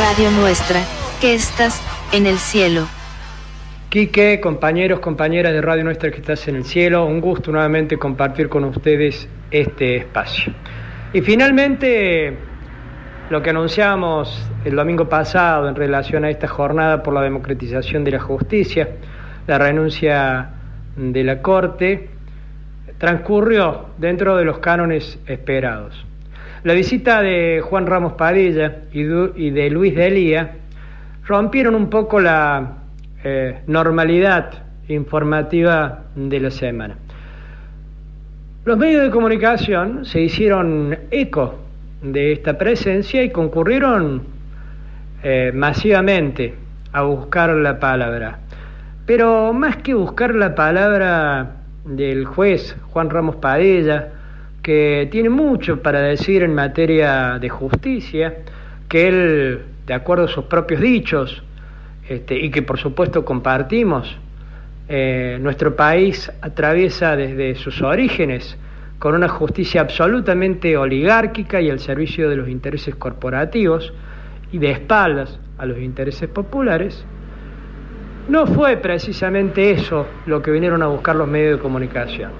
Radio Nuestra, que estás en el cielo. Quique, compañeros, compañeras de Radio Nuestra que estás en el cielo, un gusto nuevamente compartir con ustedes este espacio. Y finalmente, lo que anunciamos el domingo pasado en relación a esta jornada por la democratización de la justicia, la renuncia de la Corte, transcurrió dentro de los cánones esperados. La visita de Juan Ramos Padilla y de Luis de Elía rompieron un poco la eh, normalidad informativa de la semana. Los medios de comunicación se hicieron eco de esta presencia y concurrieron eh, masivamente a buscar la palabra. Pero más que buscar la palabra del juez Juan Ramos Padilla, que tiene mucho para decir en materia de justicia, que él, de acuerdo a sus propios dichos, este, y que por supuesto compartimos, eh, nuestro país atraviesa desde sus orígenes con una justicia absolutamente oligárquica y al servicio de los intereses corporativos y de espaldas a los intereses populares, no fue precisamente eso lo que vinieron a buscar los medios de comunicación.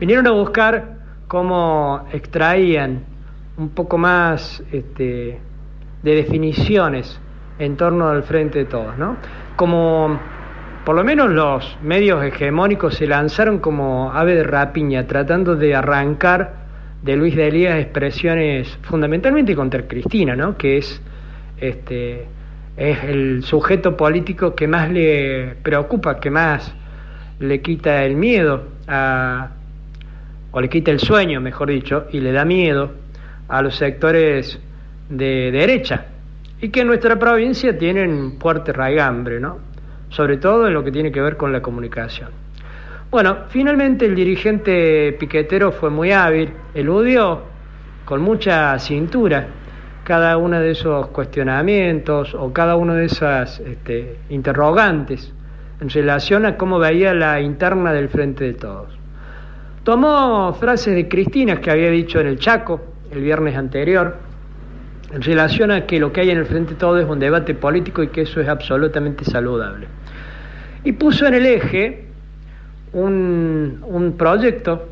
Vinieron a buscar cómo extraían un poco más este, de definiciones en torno al frente de todos, ¿no? Como por lo menos los medios hegemónicos se lanzaron como ave de rapiña, tratando de arrancar de Luis de Elías expresiones fundamentalmente contra Cristina, ¿no? Que es este es el sujeto político que más le preocupa, que más le quita el miedo a, o le quita el sueño, mejor dicho, y le da miedo a los sectores de derecha, y que en nuestra provincia tienen fuerte raigambre, ¿no? Sobre todo en lo que tiene que ver con la comunicación. Bueno, finalmente el dirigente piquetero fue muy hábil, eludió con mucha cintura cada uno de esos cuestionamientos o cada uno de esas este, interrogantes en relación a cómo veía la interna del Frente de Todos. Tomó frases de Cristina que había dicho en el Chaco el viernes anterior, en relación a que lo que hay en el Frente de Todo es un debate político y que eso es absolutamente saludable. Y puso en el eje un, un proyecto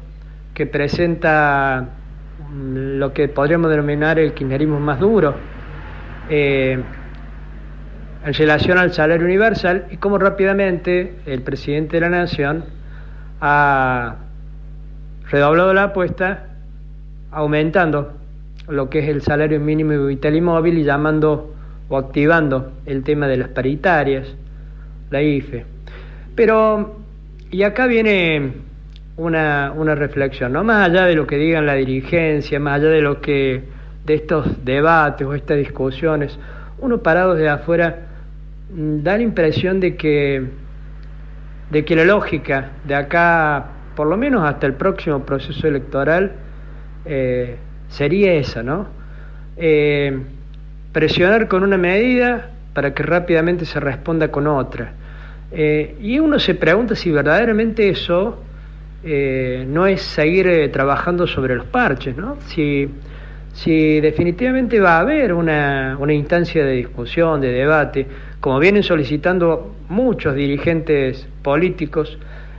que presenta lo que podríamos denominar el kirchnerismo más duro, eh, en relación al salario universal y cómo rápidamente el presidente de la Nación ha redoblado la apuesta aumentando lo que es el salario mínimo vital y móvil y llamando o activando el tema de las paritarias, la IFE. Pero, y acá viene una, una reflexión, ¿no? Más allá de lo que digan la dirigencia, más allá de lo que, de estos debates o estas discusiones, uno parado de afuera mm, da la impresión de que, de que la lógica de acá por lo menos hasta el próximo proceso electoral, eh, sería esa, ¿no? Eh, presionar con una medida para que rápidamente se responda con otra. Eh, y uno se pregunta si verdaderamente eso no es seguir trabajando sobre los parches, ¿no? Si, si definitivamente va a haber una, una instancia de discusión, de debate, como vienen solicitando muchos dirigentes políticos,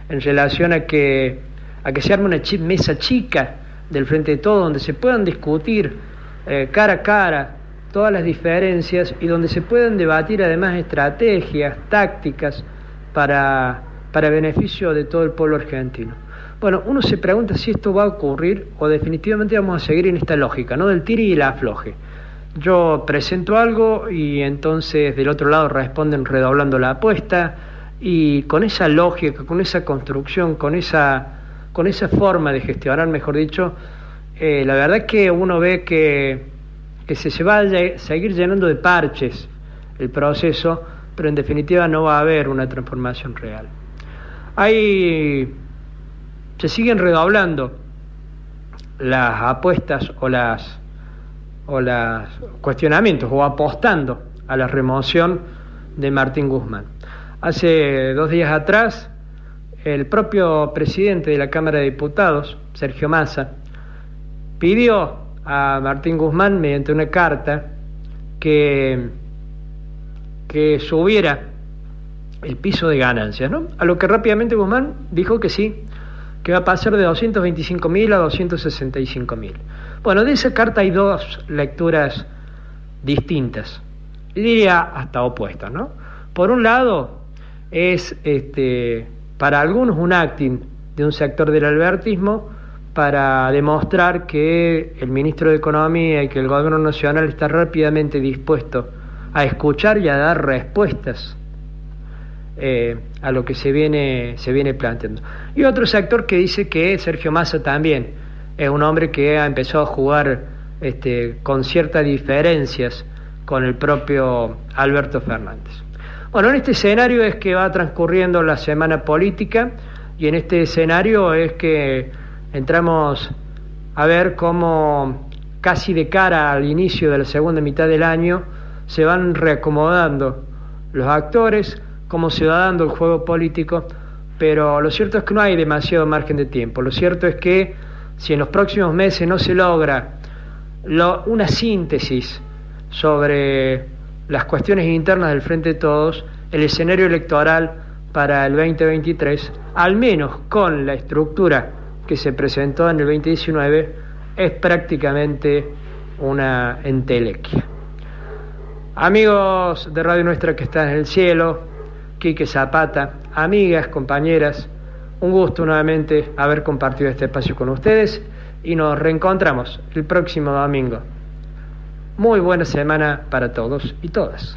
en relación a que, a que se arme una mesa chica del frente de todo, donde se puedan discutir eh, cara a cara todas las diferencias y donde se puedan debatir además estrategias, tácticas para, para beneficio de todo el pueblo argentino. Bueno, uno se pregunta si esto va a ocurrir o definitivamente vamos a seguir en esta lógica, ¿no? Del tiri y la afloje. Yo presento algo y entonces del otro lado responden redoblando la apuesta, y con esa lógica, con esa construcción, con esa, con esa forma de gestionar, mejor dicho, eh, la verdad que uno ve que, que se, va a seguir llenando de parches el proceso, pero en definitiva no va a haber una transformación real. Hay, se siguen redoblando las apuestas o las o los cuestionamientos o apostando a la remoción de Martín Guzmán. Hace dos días atrás, el propio presidente de la Cámara de Diputados, Sergio Massa, pidió a Martín Guzmán mediante una carta que, que subiera el piso de ganancias, ¿no? A lo que rápidamente Guzmán dijo que sí, que va a pasar de 225 mil a 265 mil. Bueno, de esa carta hay dos lecturas distintas, diría hasta opuestas, ¿no? Por un lado, es este, para algunos un acting de un sector del albertismo para demostrar que el ministro de Economía y que el gobierno nacional está rápidamente dispuesto a escuchar y a dar respuestas eh, a lo que se viene, se viene planteando. Y otro sector que dice que Sergio Massa también es un hombre que ha empezado a jugar este, con ciertas diferencias con el propio Alberto Fernández. Bueno, en este escenario es que va transcurriendo la semana política y en este escenario es que entramos a ver cómo casi de cara al inicio de la segunda mitad del año se van reacomodando los actores, cómo se va dando el juego político, pero lo cierto es que no hay demasiado margen de tiempo. Lo cierto es que si en los próximos meses no se logra una síntesis sobre las cuestiones internas del Frente de Todos, el escenario electoral para el 2023, al menos con la estructura que se presentó en el 2019, es prácticamente una entelequia. Amigos de Radio Nuestra que están en el cielo, Quique Zapata, amigas, compañeras, un gusto nuevamente haber compartido este espacio con ustedes y nos reencontramos el próximo domingo. Muy buena semana para todos y todas.